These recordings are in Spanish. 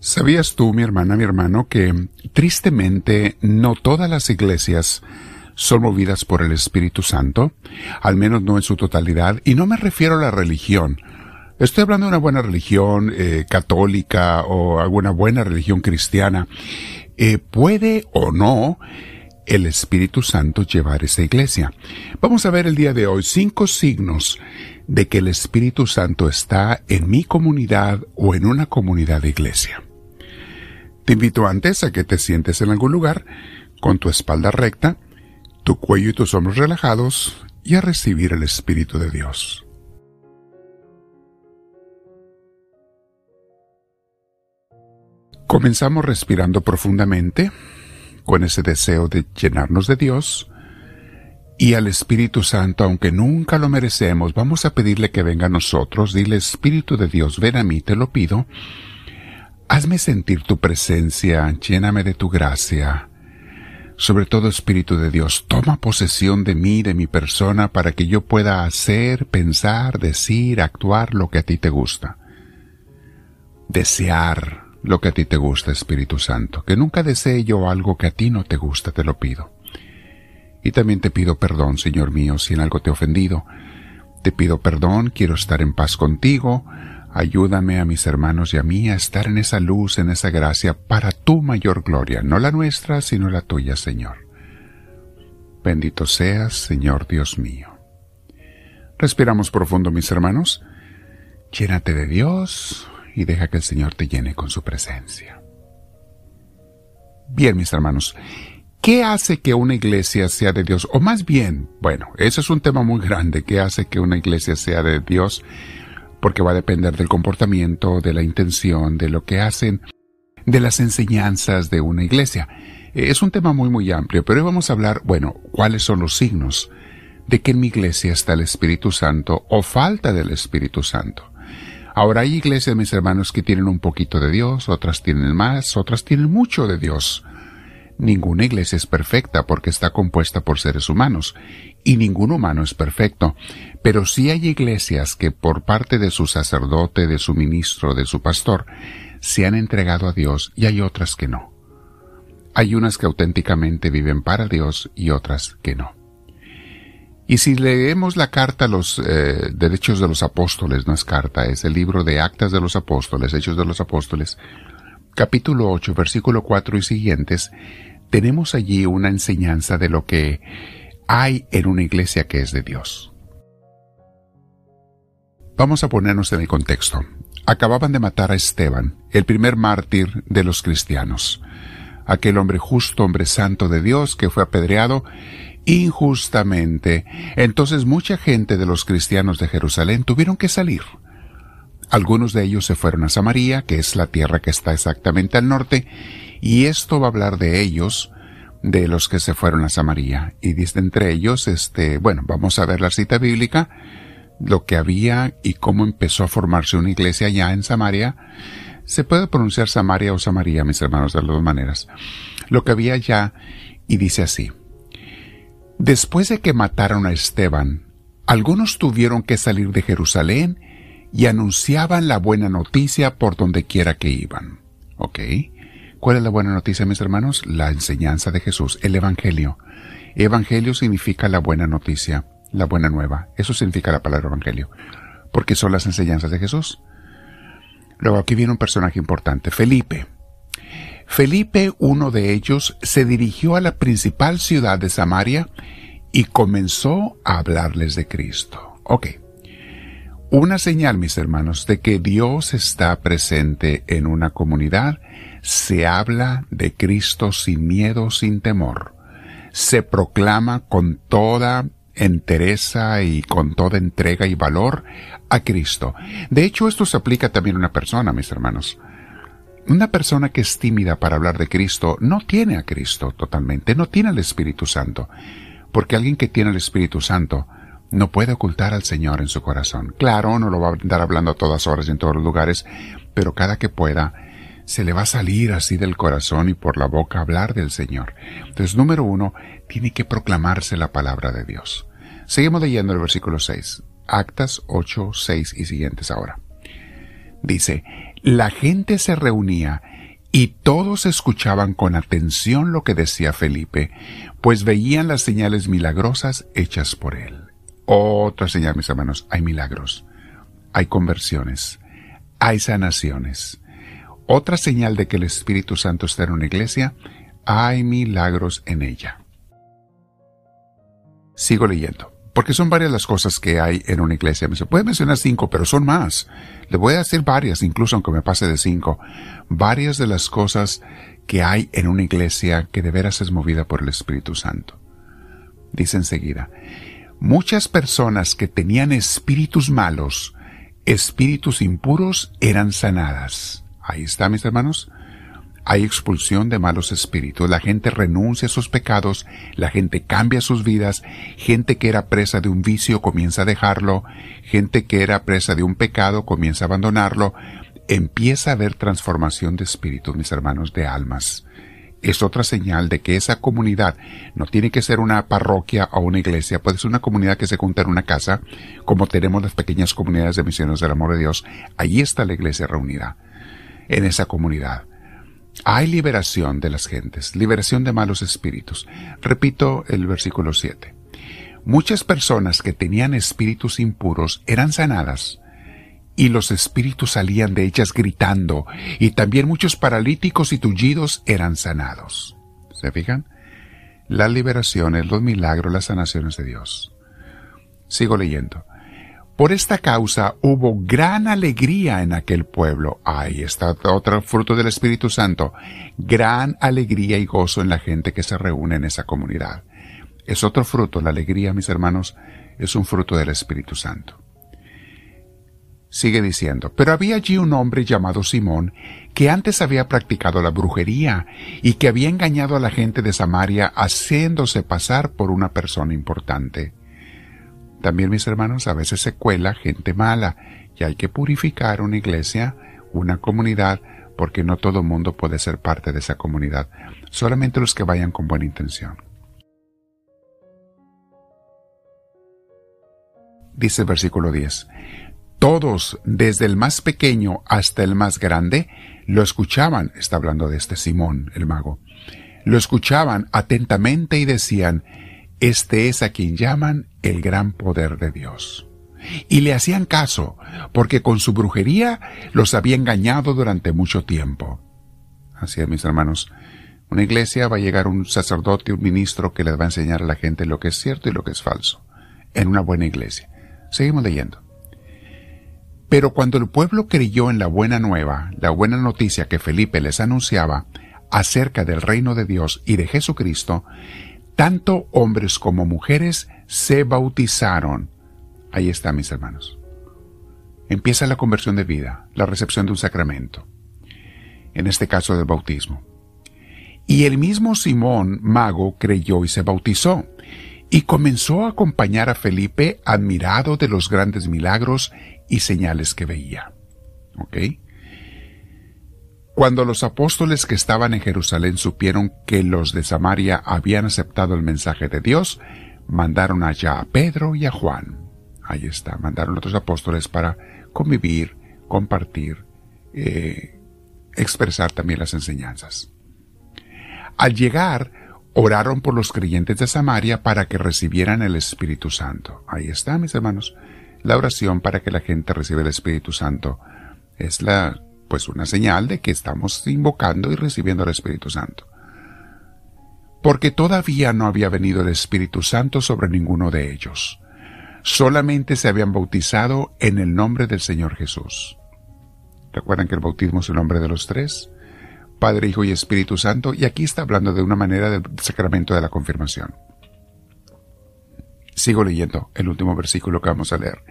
¿Sabías tú, mi hermana, mi hermano, que tristemente no todas las iglesias son movidas por el Espíritu Santo? Al menos no en su totalidad. Y no me refiero a la religión. Estoy hablando de una buena religión eh, católica o alguna buena religión cristiana. Eh, ¿Puede o no el Espíritu Santo llevar esa iglesia? Vamos a ver el día de hoy cinco signos de que el Espíritu Santo está en mi comunidad o en una comunidad de iglesia. Te invito antes a que te sientes en algún lugar, con tu espalda recta, tu cuello y tus hombros relajados, y a recibir el Espíritu de Dios. Comenzamos respirando profundamente, con ese deseo de llenarnos de Dios, y al Espíritu Santo, aunque nunca lo merecemos, vamos a pedirle que venga a nosotros. Dile, Espíritu de Dios, ven a mí, te lo pido, Hazme sentir tu presencia, lléname de tu gracia. Sobre todo, Espíritu de Dios, toma posesión de mí, de mi persona, para que yo pueda hacer, pensar, decir, actuar lo que a ti te gusta. Desear lo que a ti te gusta, Espíritu Santo. Que nunca desee yo algo que a ti no te gusta, te lo pido. Y también te pido perdón, Señor mío, si en algo te he ofendido. Te pido perdón, quiero estar en paz contigo, Ayúdame a mis hermanos y a mí a estar en esa luz, en esa gracia, para tu mayor gloria, no la nuestra, sino la tuya, Señor. Bendito seas, Señor Dios mío. Respiramos profundo, mis hermanos. Llénate de Dios y deja que el Señor te llene con su presencia. Bien, mis hermanos, ¿qué hace que una iglesia sea de Dios? O más bien, bueno, ese es un tema muy grande, ¿qué hace que una iglesia sea de Dios? Porque va a depender del comportamiento, de la intención, de lo que hacen, de las enseñanzas de una iglesia. Es un tema muy muy amplio, pero hoy vamos a hablar, bueno, cuáles son los signos de que en mi iglesia está el Espíritu Santo o falta del Espíritu Santo. Ahora hay iglesias, mis hermanos, que tienen un poquito de Dios, otras tienen más, otras tienen mucho de Dios. Ninguna iglesia es perfecta porque está compuesta por seres humanos, y ningún humano es perfecto, pero sí hay iglesias que por parte de su sacerdote, de su ministro, de su pastor, se han entregado a Dios y hay otras que no. Hay unas que auténticamente viven para Dios y otras que no. Y si leemos la carta a los eh, derechos de los apóstoles, no es carta, es el libro de actas de los apóstoles, hechos de los apóstoles, capítulo 8, versículo 4 y siguientes, tenemos allí una enseñanza de lo que hay en una iglesia que es de Dios. Vamos a ponernos en el contexto. Acababan de matar a Esteban, el primer mártir de los cristianos, aquel hombre justo, hombre santo de Dios que fue apedreado injustamente. Entonces mucha gente de los cristianos de Jerusalén tuvieron que salir. Algunos de ellos se fueron a Samaria, que es la tierra que está exactamente al norte, y esto va a hablar de ellos, de los que se fueron a Samaria. Y dice entre ellos, este, bueno, vamos a ver la cita bíblica, lo que había y cómo empezó a formarse una iglesia allá en Samaria. Se puede pronunciar Samaria o Samaria, mis hermanos, de las dos maneras. Lo que había allá, y dice así. Después de que mataron a Esteban, algunos tuvieron que salir de Jerusalén y anunciaban la buena noticia por donde quiera que iban. ¿Ok? ¿Cuál es la buena noticia, mis hermanos? La enseñanza de Jesús, el Evangelio. Evangelio significa la buena noticia, la buena nueva. Eso significa la palabra Evangelio. Porque son las enseñanzas de Jesús. Luego aquí viene un personaje importante, Felipe. Felipe, uno de ellos, se dirigió a la principal ciudad de Samaria y comenzó a hablarles de Cristo. Ok. Una señal, mis hermanos, de que Dios está presente en una comunidad, se habla de Cristo sin miedo, sin temor. Se proclama con toda entereza y con toda entrega y valor a Cristo. De hecho, esto se aplica también a una persona, mis hermanos. Una persona que es tímida para hablar de Cristo no tiene a Cristo totalmente, no tiene al Espíritu Santo. Porque alguien que tiene el Espíritu Santo no puede ocultar al Señor en su corazón. Claro, no lo va a andar hablando a todas horas y en todos los lugares, pero cada que pueda, se le va a salir así del corazón y por la boca hablar del Señor. Entonces, número uno, tiene que proclamarse la palabra de Dios. Seguimos leyendo el versículo 6. Actas 8, 6 y siguientes ahora. Dice, la gente se reunía y todos escuchaban con atención lo que decía Felipe, pues veían las señales milagrosas hechas por él. Otra señal, mis hermanos, hay milagros, hay conversiones, hay sanaciones. Otra señal de que el Espíritu Santo está en una iglesia, hay milagros en ella. Sigo leyendo. Porque son varias las cosas que hay en una iglesia. Se puede mencionar cinco, pero son más. Le voy a decir varias, incluso aunque me pase de cinco. Varias de las cosas que hay en una iglesia que de veras es movida por el Espíritu Santo. Dice enseguida, muchas personas que tenían espíritus malos, espíritus impuros, eran sanadas. Ahí está, mis hermanos. Hay expulsión de malos espíritus, la gente renuncia a sus pecados, la gente cambia sus vidas, gente que era presa de un vicio comienza a dejarlo, gente que era presa de un pecado comienza a abandonarlo, empieza a haber transformación de espíritu, mis hermanos, de almas. Es otra señal de que esa comunidad no tiene que ser una parroquia o una iglesia, puede ser una comunidad que se junta en una casa, como tenemos las pequeñas comunidades de misiones del amor de Dios. Allí está la iglesia reunida, en esa comunidad. Hay liberación de las gentes, liberación de malos espíritus. Repito el versículo 7. Muchas personas que tenían espíritus impuros eran sanadas, y los espíritus salían de ellas gritando, y también muchos paralíticos y tullidos eran sanados. ¿Se fijan? Las liberaciones, los milagros, las sanaciones de Dios. Sigo leyendo. Por esta causa hubo gran alegría en aquel pueblo. Ahí está otro fruto del Espíritu Santo. Gran alegría y gozo en la gente que se reúne en esa comunidad. Es otro fruto, la alegría, mis hermanos, es un fruto del Espíritu Santo. Sigue diciendo, pero había allí un hombre llamado Simón, que antes había practicado la brujería y que había engañado a la gente de Samaria haciéndose pasar por una persona importante. También, mis hermanos, a veces se cuela gente mala y hay que purificar una iglesia, una comunidad, porque no todo mundo puede ser parte de esa comunidad, solamente los que vayan con buena intención. Dice el versículo 10, todos, desde el más pequeño hasta el más grande, lo escuchaban, está hablando de este Simón, el mago, lo escuchaban atentamente y decían, este es a quien llaman el gran poder de Dios. Y le hacían caso, porque con su brujería los había engañado durante mucho tiempo. Así es, mis hermanos. Una iglesia va a llegar un sacerdote, un ministro que les va a enseñar a la gente lo que es cierto y lo que es falso. En una buena iglesia. Seguimos leyendo. Pero cuando el pueblo creyó en la buena nueva, la buena noticia que Felipe les anunciaba acerca del reino de Dios y de Jesucristo, tanto hombres como mujeres se bautizaron. Ahí está, mis hermanos. Empieza la conversión de vida, la recepción de un sacramento. En este caso del bautismo. Y el mismo Simón, mago, creyó y se bautizó, y comenzó a acompañar a Felipe admirado de los grandes milagros y señales que veía. ¿Ok? Cuando los apóstoles que estaban en Jerusalén supieron que los de Samaria habían aceptado el mensaje de Dios, mandaron allá a Pedro y a Juan. Ahí está, mandaron a otros apóstoles para convivir, compartir, eh, expresar también las enseñanzas. Al llegar, oraron por los creyentes de Samaria para que recibieran el Espíritu Santo. Ahí está, mis hermanos. La oración para que la gente reciba el Espíritu Santo es la pues una señal de que estamos invocando y recibiendo el Espíritu Santo. Porque todavía no había venido el Espíritu Santo sobre ninguno de ellos. Solamente se habían bautizado en el nombre del Señor Jesús. ¿Recuerdan que el bautismo es el nombre de los tres? Padre, Hijo y Espíritu Santo, y aquí está hablando de una manera del sacramento de la confirmación. Sigo leyendo el último versículo que vamos a leer.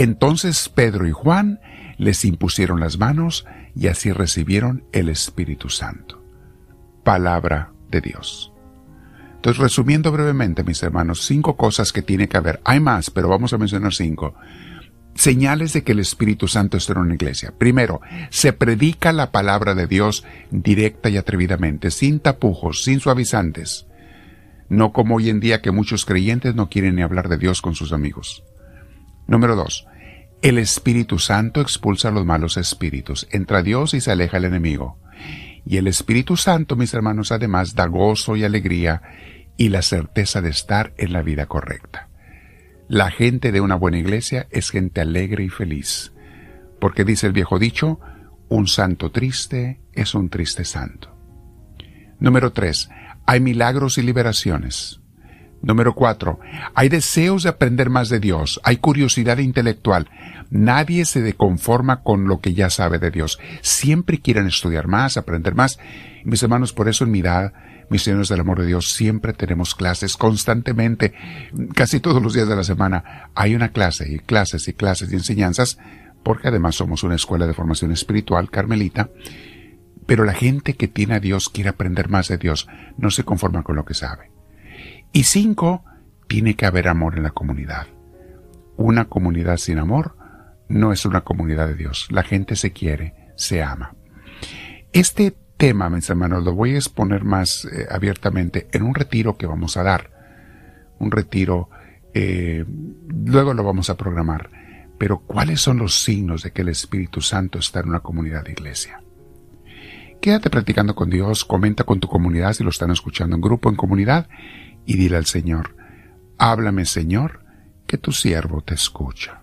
Entonces Pedro y Juan les impusieron las manos y así recibieron el Espíritu Santo. Palabra de Dios. Entonces, resumiendo brevemente, mis hermanos, cinco cosas que tiene que haber. Hay más, pero vamos a mencionar cinco. Señales de que el Espíritu Santo está en una iglesia. Primero, se predica la palabra de Dios directa y atrevidamente, sin tapujos, sin suavizantes. No como hoy en día que muchos creyentes no quieren ni hablar de Dios con sus amigos. Número dos, El Espíritu Santo expulsa los malos espíritus, entra Dios y se aleja el enemigo. Y el Espíritu Santo, mis hermanos, además da gozo y alegría y la certeza de estar en la vida correcta. La gente de una buena iglesia es gente alegre y feliz, porque dice el viejo dicho, un santo triste es un triste santo. Número 3. Hay milagros y liberaciones. Número 4. Hay deseos de aprender más de Dios, hay curiosidad intelectual. Nadie se conforma con lo que ya sabe de Dios. Siempre quieren estudiar más, aprender más. Mis hermanos, por eso en mi edad Misioneros del Amor de Dios, siempre tenemos clases constantemente, casi todos los días de la semana. Hay una clase y clases y clases y enseñanzas, porque además somos una escuela de formación espiritual carmelita. Pero la gente que tiene a Dios quiere aprender más de Dios, no se conforma con lo que sabe. Y cinco, tiene que haber amor en la comunidad. Una comunidad sin amor no es una comunidad de Dios. La gente se quiere, se ama. Este tema, mis hermanos, lo voy a exponer más eh, abiertamente en un retiro que vamos a dar. Un retiro, eh, luego lo vamos a programar. Pero ¿cuáles son los signos de que el Espíritu Santo está en una comunidad de iglesia? Quédate practicando con Dios, comenta con tu comunidad si lo están escuchando en grupo, en comunidad, y dile al Señor, háblame Señor, que tu siervo te escucha.